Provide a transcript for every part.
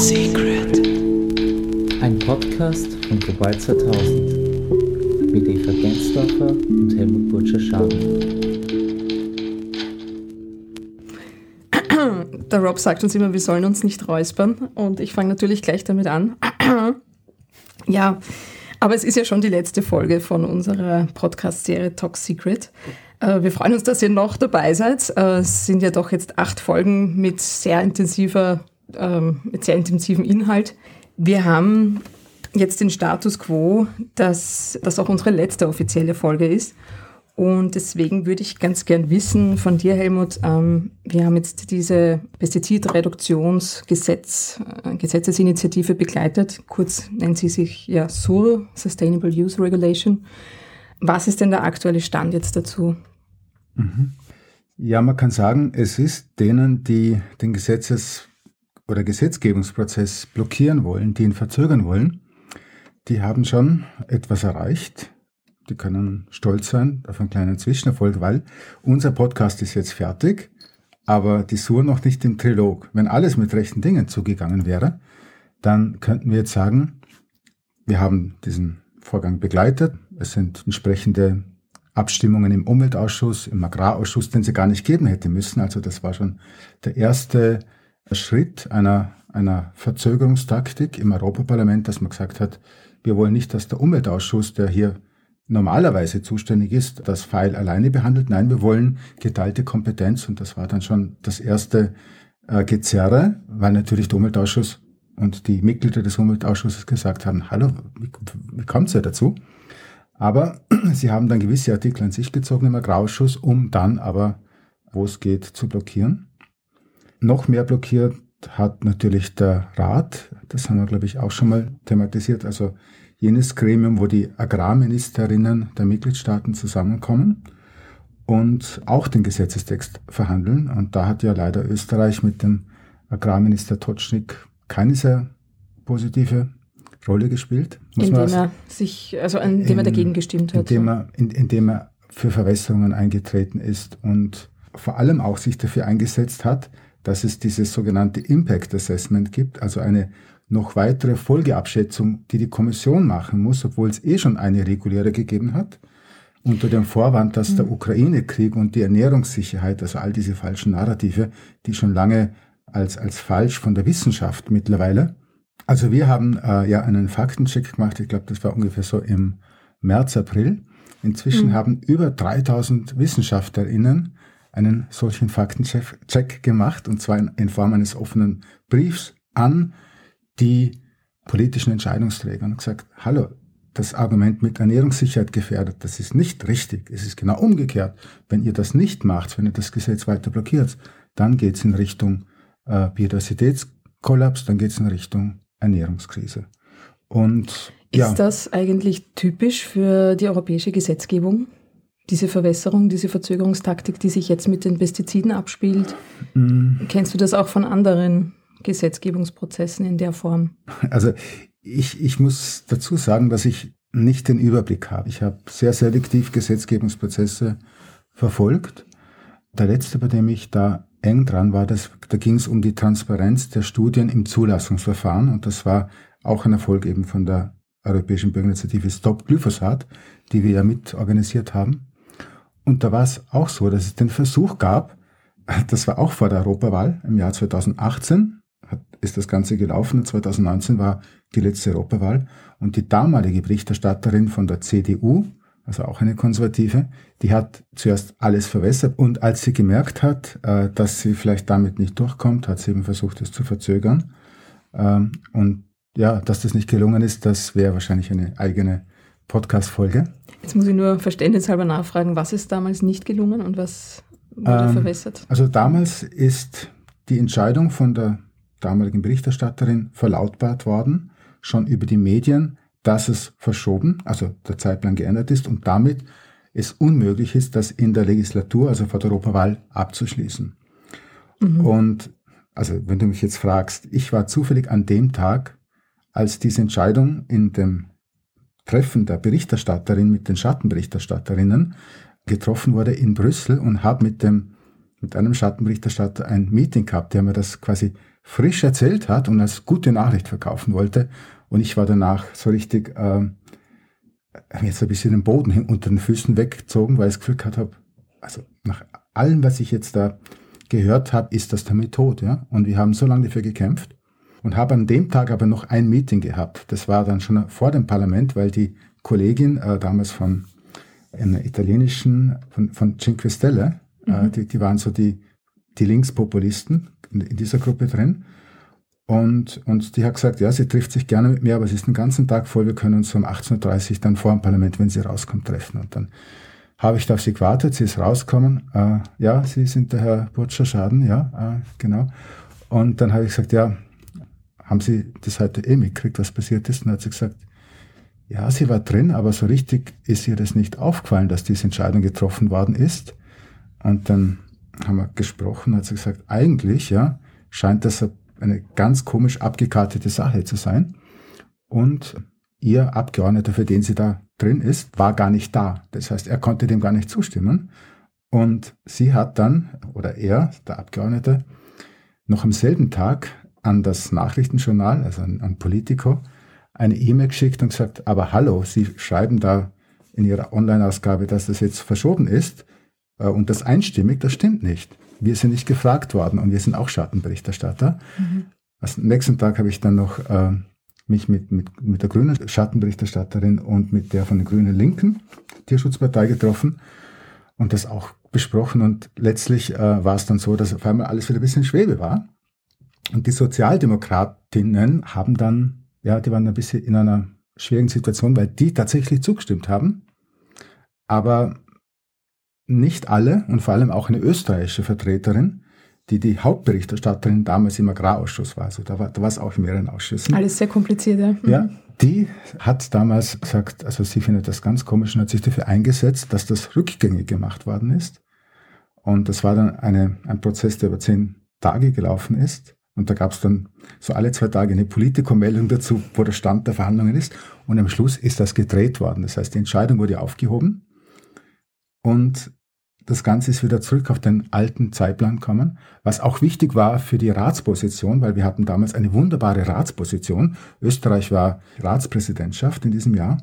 Secret. Ein Podcast von Global 2000 mit Eva Gensdorfer und Helmut Burtscher-Schaden. Der Rob sagt uns immer, wir sollen uns nicht räuspern und ich fange natürlich gleich damit an. ja, aber es ist ja schon die letzte Folge von unserer Podcast-Serie Talk Secret. Äh, wir freuen uns, dass ihr noch dabei seid. Äh, es sind ja doch jetzt acht Folgen mit sehr intensiver, ähm, mit sehr intensivem Inhalt. Wir haben jetzt den Status quo, dass das auch unsere letzte offizielle Folge ist. Und deswegen würde ich ganz gern wissen von dir, Helmut, ähm, wir haben jetzt diese Pestizidreduktionsgesetz, äh, begleitet. Kurz nennt sie sich ja SUR, Sustainable Use Regulation. Was ist denn der aktuelle Stand jetzt dazu? Mhm. Ja, man kann sagen, es ist denen, die den Gesetzes- oder Gesetzgebungsprozess blockieren wollen, die ihn verzögern wollen, die haben schon etwas erreicht. Die können stolz sein auf einen kleinen Zwischenerfolg, weil unser Podcast ist jetzt fertig, aber die Sur noch nicht im Trilog. Wenn alles mit rechten Dingen zugegangen wäre, dann könnten wir jetzt sagen, wir haben diesen Vorgang begleitet. Es sind entsprechende Abstimmungen im Umweltausschuss, im Agrarausschuss, den sie gar nicht geben hätte müssen. Also das war schon der erste Schritt einer, einer Verzögerungstaktik im Europaparlament, dass man gesagt hat, wir wollen nicht, dass der Umweltausschuss, der hier normalerweise zuständig ist, das Pfeil alleine behandelt. Nein, wir wollen geteilte Kompetenz und das war dann schon das erste äh, Gezerre, weil natürlich der Umweltausschuss und die Mitglieder des Umweltausschusses gesagt haben, hallo, wie, wie kommt es ja dazu? Aber sie haben dann gewisse Artikel an sich gezogen im Agrarausschuss, um dann aber, wo es geht, zu blockieren. Noch mehr blockiert hat natürlich der Rat, das haben wir, glaube ich, auch schon mal thematisiert, also jenes Gremium, wo die Agrarministerinnen der Mitgliedstaaten zusammenkommen und auch den Gesetzestext verhandeln. Und da hat ja leider Österreich mit dem Agrarminister Totschnig keine sehr positive Rolle gespielt. indem er sich, also indem in, er dagegen gestimmt hat. Indem er, in, indem er für Verwässerungen eingetreten ist und vor allem auch sich dafür eingesetzt hat, dass es dieses sogenannte Impact Assessment gibt, also eine noch weitere Folgeabschätzung, die die Kommission machen muss, obwohl es eh schon eine reguläre gegeben hat, unter dem Vorwand, dass der mhm. Ukraine-Krieg und die Ernährungssicherheit, also all diese falschen Narrative, die schon lange als, als falsch von der Wissenschaft mittlerweile also wir haben äh, ja einen Faktencheck gemacht, ich glaube, das war ungefähr so im März, April. Inzwischen mhm. haben über 3000 WissenschaftlerInnen einen solchen Faktencheck gemacht, und zwar in, Form eines offenen Briefs an die politischen Entscheidungsträger und gesagt, hallo, das Argument mit Ernährungssicherheit gefährdet, das ist nicht richtig. Es ist genau umgekehrt. Wenn ihr das nicht macht, wenn ihr das Gesetz weiter blockiert, dann geht es in Richtung äh, Biodiversitätskollaps, dann geht es in Richtung Ernährungskrise. Und ist ja. das eigentlich typisch für die europäische Gesetzgebung? Diese Verwässerung, diese Verzögerungstaktik, die sich jetzt mit den Pestiziden abspielt. Mm. Kennst du das auch von anderen Gesetzgebungsprozessen in der Form? Also ich, ich muss dazu sagen, dass ich nicht den Überblick habe. Ich habe sehr selektiv Gesetzgebungsprozesse verfolgt. Der letzte, bei dem ich da eng dran war, das, da ging es um die Transparenz der Studien im Zulassungsverfahren und das war auch ein Erfolg eben von der Europäischen Bürgerinitiative Stop Glyphosat, die wir ja mit organisiert haben. Und da war es auch so, dass es den Versuch gab, das war auch vor der Europawahl im Jahr 2018, hat, ist das Ganze gelaufen, 2019 war die letzte Europawahl und die damalige Berichterstatterin von der CDU, also auch eine Konservative, die hat zuerst alles verwässert und als sie gemerkt hat, äh, dass sie vielleicht damit nicht durchkommt, hat sie eben versucht, es zu verzögern. Ähm, und ja, dass das nicht gelungen ist, das wäre wahrscheinlich eine eigene Podcast-Folge. Jetzt muss ich nur verständnishalber nachfragen, was ist damals nicht gelungen und was wurde ähm, verwässert? Also damals ist die Entscheidung von der damaligen Berichterstatterin verlautbart worden, schon über die Medien, dass es verschoben, also der Zeitplan geändert ist und damit es unmöglich ist, das in der Legislatur, also vor der Europawahl, abzuschließen. Mhm. Und also wenn du mich jetzt fragst, ich war zufällig an dem Tag, als diese Entscheidung in dem Treffen der Berichterstatterin mit den Schattenberichterstatterinnen getroffen wurde in Brüssel und habe mit dem mit einem Schattenberichterstatter ein Meeting gehabt, der mir das quasi frisch erzählt hat und als gute Nachricht verkaufen wollte. Und ich war danach so richtig äh, jetzt ein bisschen den Boden unter den Füßen weggezogen, weil ich das Gefühl gehabt habe, also nach allem, was ich jetzt da gehört habe, ist das damit tot. Ja? Und wir haben so lange dafür gekämpft und habe an dem Tag aber noch ein Meeting gehabt. Das war dann schon vor dem Parlament, weil die Kollegin äh, damals von einer italienischen, von, von Cinque Stelle, äh, mhm. äh, die, die waren so die, die Linkspopulisten in, in dieser Gruppe drin. Und, und die hat gesagt, ja, sie trifft sich gerne mit mir, aber sie ist den ganzen Tag voll, wir können uns um 18.30 Uhr dann vor dem Parlament, wenn sie rauskommt, treffen. Und dann habe ich da auf sie gewartet, sie ist rausgekommen. Äh, ja, Sie sind der Herr Butcher Schaden, ja, äh, genau. Und dann habe ich gesagt, ja, haben Sie das heute eh mitgekriegt, was passiert ist? Und dann hat sie gesagt, ja, sie war drin, aber so richtig ist ihr das nicht aufgefallen, dass diese Entscheidung getroffen worden ist. Und dann haben wir gesprochen, hat sie gesagt, eigentlich, ja, scheint das eine ganz komisch abgekartete Sache zu sein. Und ihr Abgeordneter, für den sie da drin ist, war gar nicht da. Das heißt, er konnte dem gar nicht zustimmen. Und sie hat dann, oder er, der Abgeordnete, noch am selben Tag an das Nachrichtenjournal, also an, an Politico, eine E-Mail geschickt und gesagt, aber hallo, Sie schreiben da in Ihrer Online-Ausgabe, dass das jetzt verschoben ist äh, und das einstimmig, das stimmt nicht. Wir sind nicht gefragt worden und wir sind auch Schattenberichterstatter. Mhm. Also, am nächsten Tag habe ich dann noch äh, mich mit, mit, mit der grünen Schattenberichterstatterin und mit der von der grünen Linken Tierschutzpartei getroffen und das auch besprochen. Und letztlich äh, war es dann so, dass auf einmal alles wieder ein bisschen Schwebe war. Und die Sozialdemokratinnen haben dann, ja, die waren ein bisschen in einer schwierigen Situation, weil die tatsächlich zugestimmt haben. Aber nicht alle und vor allem auch eine österreichische Vertreterin, die die Hauptberichterstatterin damals im Agrarausschuss war. Also da war, da war es auch in mehreren Ausschüssen. Alles sehr kompliziert, ja. Mhm. Ja, die hat damals gesagt, also sie findet das ganz komisch und hat sich dafür eingesetzt, dass das rückgängig gemacht worden ist. Und das war dann eine, ein Prozess, der über zehn Tage gelaufen ist. Und da gab es dann so alle zwei Tage eine Politikermeldung dazu, wo der Stand der Verhandlungen ist. Und am Schluss ist das gedreht worden. Das heißt, die Entscheidung wurde aufgehoben. Und das Ganze ist wieder zurück auf den alten Zeitplan gekommen, was auch wichtig war für die Ratsposition, weil wir hatten damals eine wunderbare Ratsposition. Österreich war Ratspräsidentschaft in diesem Jahr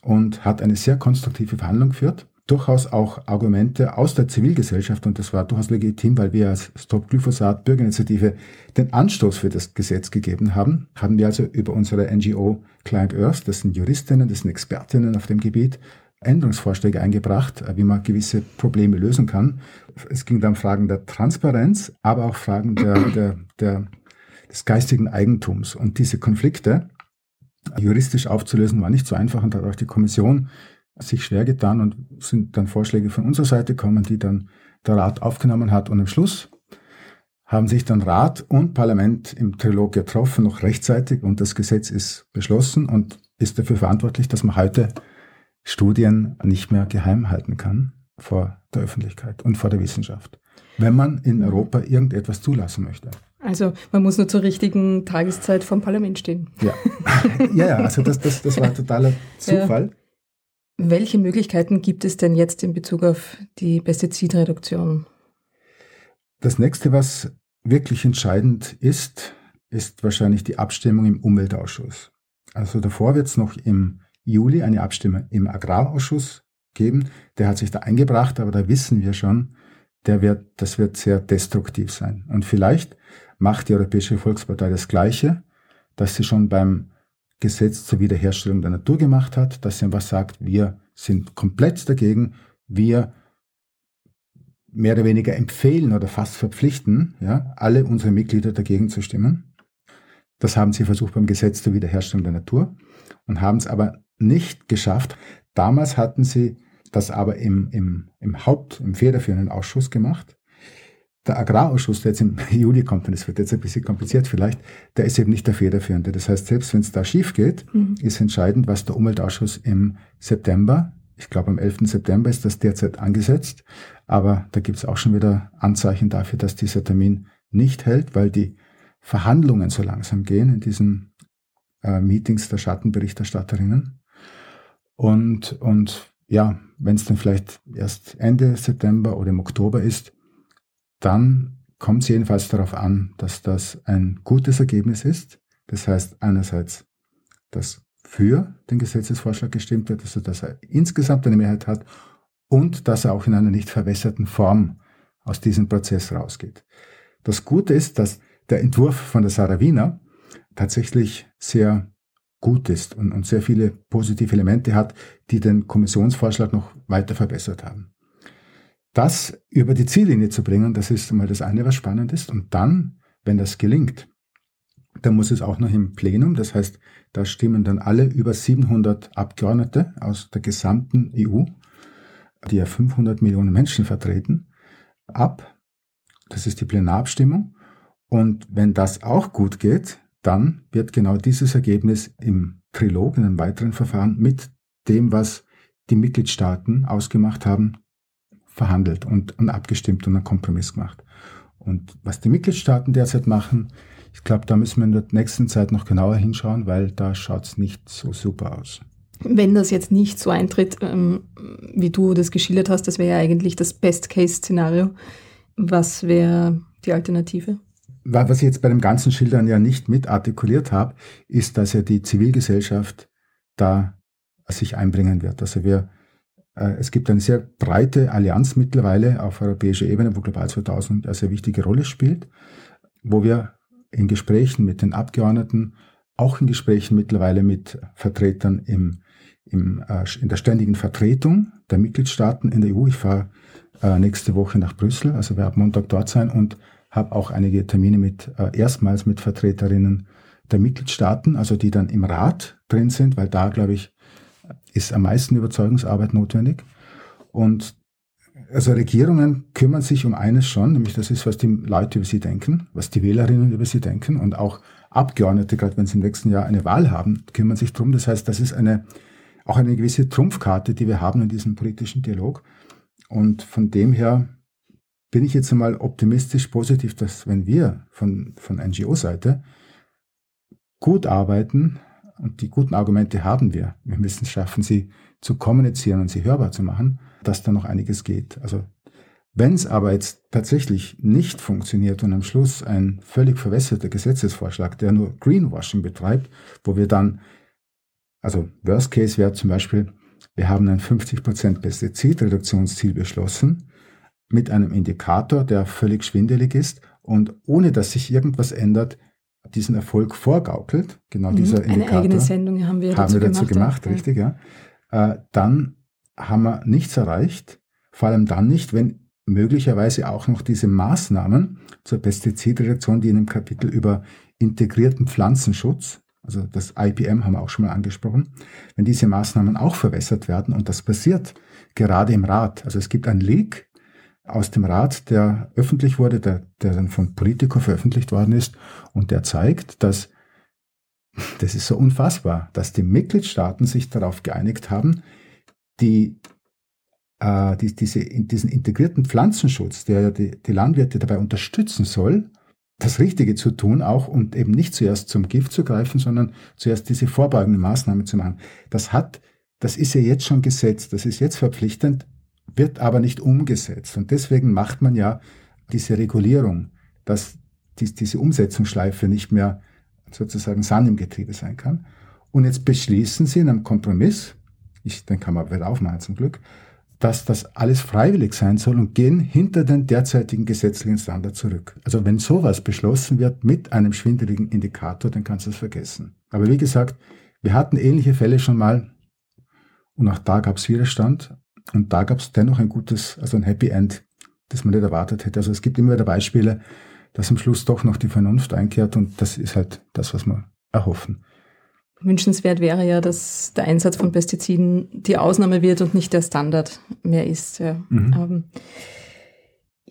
und hat eine sehr konstruktive Verhandlung geführt. Durchaus auch Argumente aus der Zivilgesellschaft und das war durchaus legitim, weil wir als Stop Glyphosat Bürgerinitiative den Anstoß für das Gesetz gegeben haben. Haben wir also über unsere NGO Client Earth, das sind Juristinnen, das sind Expertinnen auf dem Gebiet, Änderungsvorschläge eingebracht, äh, wie man gewisse Probleme lösen kann. Es ging dann um Fragen der Transparenz, aber auch Fragen der, der, der, des geistigen Eigentums. Und diese Konflikte juristisch aufzulösen war nicht so einfach und da hat auch die Kommission sich schwer getan und sind dann Vorschläge von unserer Seite gekommen, die dann der Rat aufgenommen hat. Und am Schluss haben sich dann Rat und Parlament im Trilog getroffen, noch rechtzeitig, und das Gesetz ist beschlossen und ist dafür verantwortlich, dass man heute Studien nicht mehr geheim halten kann vor der Öffentlichkeit und vor der Wissenschaft, wenn man in Europa irgendetwas zulassen möchte. Also man muss nur zur richtigen Tageszeit vom Parlament stehen. Ja, ja, ja also das, das, das war totaler Zufall. Ja. Welche Möglichkeiten gibt es denn jetzt in Bezug auf die Pestizidreduktion? Das nächste, was wirklich entscheidend ist, ist wahrscheinlich die Abstimmung im Umweltausschuss. Also davor wird es noch im Juli eine Abstimmung im Agrarausschuss geben. Der hat sich da eingebracht, aber da wissen wir schon, der wird, das wird sehr destruktiv sein. Und vielleicht macht die Europäische Volkspartei das Gleiche, dass sie schon beim Gesetz zur Wiederherstellung der Natur gemacht hat, dass sie einfach sagt, wir sind komplett dagegen, wir mehr oder weniger empfehlen oder fast verpflichten, ja, alle unsere Mitglieder dagegen zu stimmen. Das haben sie versucht beim Gesetz zur Wiederherstellung der Natur und haben es aber nicht geschafft. Damals hatten sie das aber im, im, im Haupt-, im federführenden Ausschuss gemacht. Der Agrarausschuss, der jetzt im Juli kommt, und das wird jetzt ein bisschen kompliziert vielleicht, der ist eben nicht der federführende. Das heißt, selbst wenn es da schief geht, mhm. ist entscheidend, was der Umweltausschuss im September, ich glaube am 11. September ist das derzeit angesetzt, aber da gibt es auch schon wieder Anzeichen dafür, dass dieser Termin nicht hält, weil die Verhandlungen so langsam gehen in diesen äh, Meetings der Schattenberichterstatterinnen. Und, und ja, wenn es dann vielleicht erst Ende September oder im Oktober ist, dann kommt es jedenfalls darauf an, dass das ein gutes Ergebnis ist. Das heißt einerseits, dass für den Gesetzesvorschlag gestimmt wird, also dass er insgesamt eine Mehrheit hat und dass er auch in einer nicht verwässerten Form aus diesem Prozess rausgeht. Das Gute ist, dass der Entwurf von der Sarah Wiener tatsächlich sehr gut ist und, und sehr viele positive Elemente hat, die den Kommissionsvorschlag noch weiter verbessert haben. Das über die Ziellinie zu bringen, das ist einmal das eine, was spannend ist. Und dann, wenn das gelingt, dann muss es auch noch im Plenum, das heißt, da stimmen dann alle über 700 Abgeordnete aus der gesamten EU, die ja 500 Millionen Menschen vertreten, ab. Das ist die Plenarabstimmung. Und wenn das auch gut geht, dann wird genau dieses Ergebnis im Trilog, in einem weiteren Verfahren mit dem, was die Mitgliedstaaten ausgemacht haben, verhandelt und, und abgestimmt und einen Kompromiss gemacht. Und was die Mitgliedstaaten derzeit machen, ich glaube, da müssen wir in der nächsten Zeit noch genauer hinschauen, weil da schaut es nicht so super aus. Wenn das jetzt nicht so eintritt, ähm, wie du das geschildert hast, das wäre ja eigentlich das Best-Case-Szenario. Was wäre die Alternative? Was ich jetzt bei dem ganzen Schildern ja nicht mit artikuliert habe, ist, dass ja die Zivilgesellschaft da sich einbringen wird. Also wir, es gibt eine sehr breite Allianz mittlerweile auf europäischer Ebene, wo Global 2000 eine sehr wichtige Rolle spielt, wo wir in Gesprächen mit den Abgeordneten, auch in Gesprächen mittlerweile mit Vertretern im, im, äh, in der ständigen Vertretung der Mitgliedstaaten in der EU. Ich fahre äh, nächste Woche nach Brüssel, also werde Montag dort sein und habe auch einige Termine mit äh, erstmals mit Vertreterinnen der Mitgliedstaaten, also die dann im Rat drin sind, weil da, glaube ich, ist am meisten Überzeugungsarbeit notwendig. Und also Regierungen kümmern sich um eines schon, nämlich das ist, was die Leute über sie denken, was die Wählerinnen über sie denken und auch Abgeordnete, gerade wenn sie im nächsten Jahr eine Wahl haben, kümmern sich drum. Das heißt, das ist eine, auch eine gewisse Trumpfkarte, die wir haben in diesem politischen Dialog. Und von dem her bin ich jetzt einmal optimistisch positiv, dass wenn wir von, von NGO-Seite gut arbeiten, und die guten Argumente haben wir, wir müssen es schaffen, sie zu kommunizieren und sie hörbar zu machen, dass da noch einiges geht. Also wenn es aber jetzt tatsächlich nicht funktioniert und am Schluss ein völlig verwässerter Gesetzesvorschlag, der nur Greenwashing betreibt, wo wir dann, also Worst Case wäre zum Beispiel, wir haben ein 50% Pestizidreduktionsziel beschlossen, mit einem Indikator, der völlig schwindelig ist und ohne dass sich irgendwas ändert, diesen Erfolg vorgaukelt, genau mhm, dieser Indikator. Eine eigene Sendung haben wir dazu, haben wir dazu gemacht, gemacht richtig, ja. Äh, dann haben wir nichts erreicht, vor allem dann nicht, wenn möglicherweise auch noch diese Maßnahmen zur Pestizidreduktion, die in dem Kapitel über integrierten Pflanzenschutz, also das IPM haben wir auch schon mal angesprochen, wenn diese Maßnahmen auch verwässert werden und das passiert gerade im Rat. Also es gibt ein Leak aus dem Rat, der öffentlich wurde, der, der dann von Politico veröffentlicht worden ist und der zeigt, dass das ist so unfassbar, dass die Mitgliedstaaten sich darauf geeinigt haben, die, äh, die, diese, diesen integrierten Pflanzenschutz, der die, die Landwirte dabei unterstützen soll, das Richtige zu tun auch und eben nicht zuerst zum Gift zu greifen, sondern zuerst diese vorbeugende Maßnahme zu machen. Das hat, das ist ja jetzt schon gesetzt, das ist jetzt verpflichtend wird aber nicht umgesetzt. Und deswegen macht man ja diese Regulierung, dass die, diese Umsetzungsschleife nicht mehr sozusagen Sand im Getriebe sein kann. Und jetzt beschließen sie in einem Kompromiss, ich, den kann man wieder aufmachen zum Glück, dass das alles freiwillig sein soll und gehen hinter den derzeitigen gesetzlichen Standard zurück. Also wenn sowas beschlossen wird mit einem schwindeligen Indikator, dann kannst du es vergessen. Aber wie gesagt, wir hatten ähnliche Fälle schon mal und auch da gab es Widerstand. Und da gab es dennoch ein gutes, also ein Happy End, das man nicht erwartet hätte. Also es gibt immer wieder Beispiele, dass am Schluss doch noch die Vernunft einkehrt und das ist halt das, was wir erhoffen. Wünschenswert wäre ja, dass der Einsatz von Pestiziden die Ausnahme wird und nicht der Standard mehr ist. Ja. Mhm. Ähm,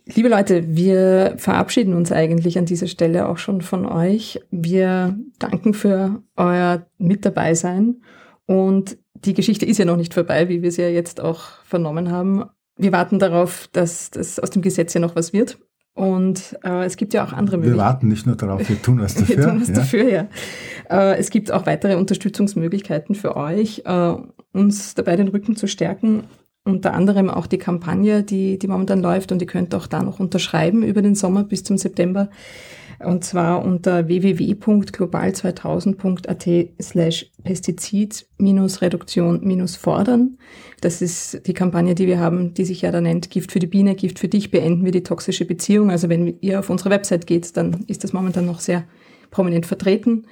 liebe Leute, wir verabschieden uns eigentlich an dieser Stelle auch schon von euch. Wir danken für euer Mit dabei sein und die Geschichte ist ja noch nicht vorbei, wie wir es ja jetzt auch vernommen haben. Wir warten darauf, dass das aus dem Gesetz ja noch was wird. Und äh, es gibt ja auch andere Möglichkeiten. Wir warten nicht nur darauf, wir tun was dafür. wir tun was ja. dafür, ja. Äh, es gibt auch weitere Unterstützungsmöglichkeiten für euch, äh, uns dabei den Rücken zu stärken. unter anderem auch die Kampagne, die, die momentan läuft und ihr könnt auch da noch unterschreiben über den Sommer bis zum September. Und zwar unter www.global2000.at slash Pestizid-Reduktion-Fordern. Das ist die Kampagne, die wir haben, die sich ja da nennt Gift für die Biene, Gift für dich, beenden wir die toxische Beziehung. Also wenn ihr auf unsere Website geht, dann ist das momentan noch sehr prominent vertreten.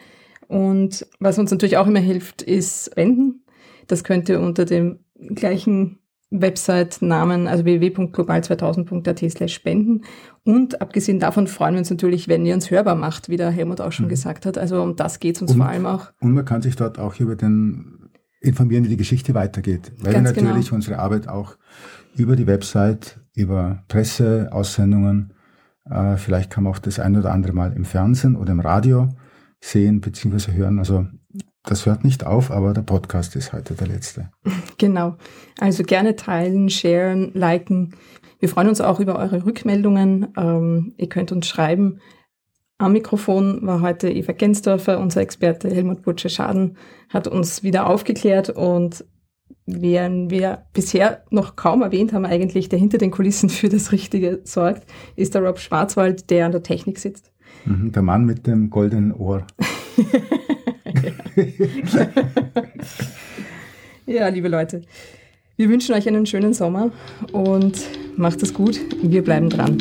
Und was uns natürlich auch immer hilft, ist Spenden. Das könnt ihr unter dem gleichen Website-Namen, also www.global2000.at slash spenden. Und abgesehen davon freuen wir uns natürlich, wenn ihr uns hörbar macht, wie der Helmut auch schon mhm. gesagt hat. Also um das geht es uns und, vor allem auch. Und man kann sich dort auch über den informieren, wie die Geschichte weitergeht. Weil Ganz wir genau. natürlich genau. unsere Arbeit auch über die Website, über Presse, Aussendungen, äh, vielleicht kann man auch das ein oder andere Mal im Fernsehen oder im Radio sehen bzw. hören. Also das hört nicht auf, aber der Podcast ist heute der letzte. Genau. Also gerne teilen, sharen, liken. Wir freuen uns auch über eure Rückmeldungen. Ähm, ihr könnt uns schreiben. Am Mikrofon war heute Eva Gensdorfer, unser Experte Helmut Butcher-Schaden, hat uns wieder aufgeklärt und während wir bisher noch kaum erwähnt haben eigentlich, der hinter den Kulissen für das Richtige sorgt, ist der Rob Schwarzwald, der an der Technik sitzt. Mhm, der Mann mit dem goldenen Ohr. ja, liebe Leute, wir wünschen euch einen schönen Sommer und macht es gut. Wir bleiben dran.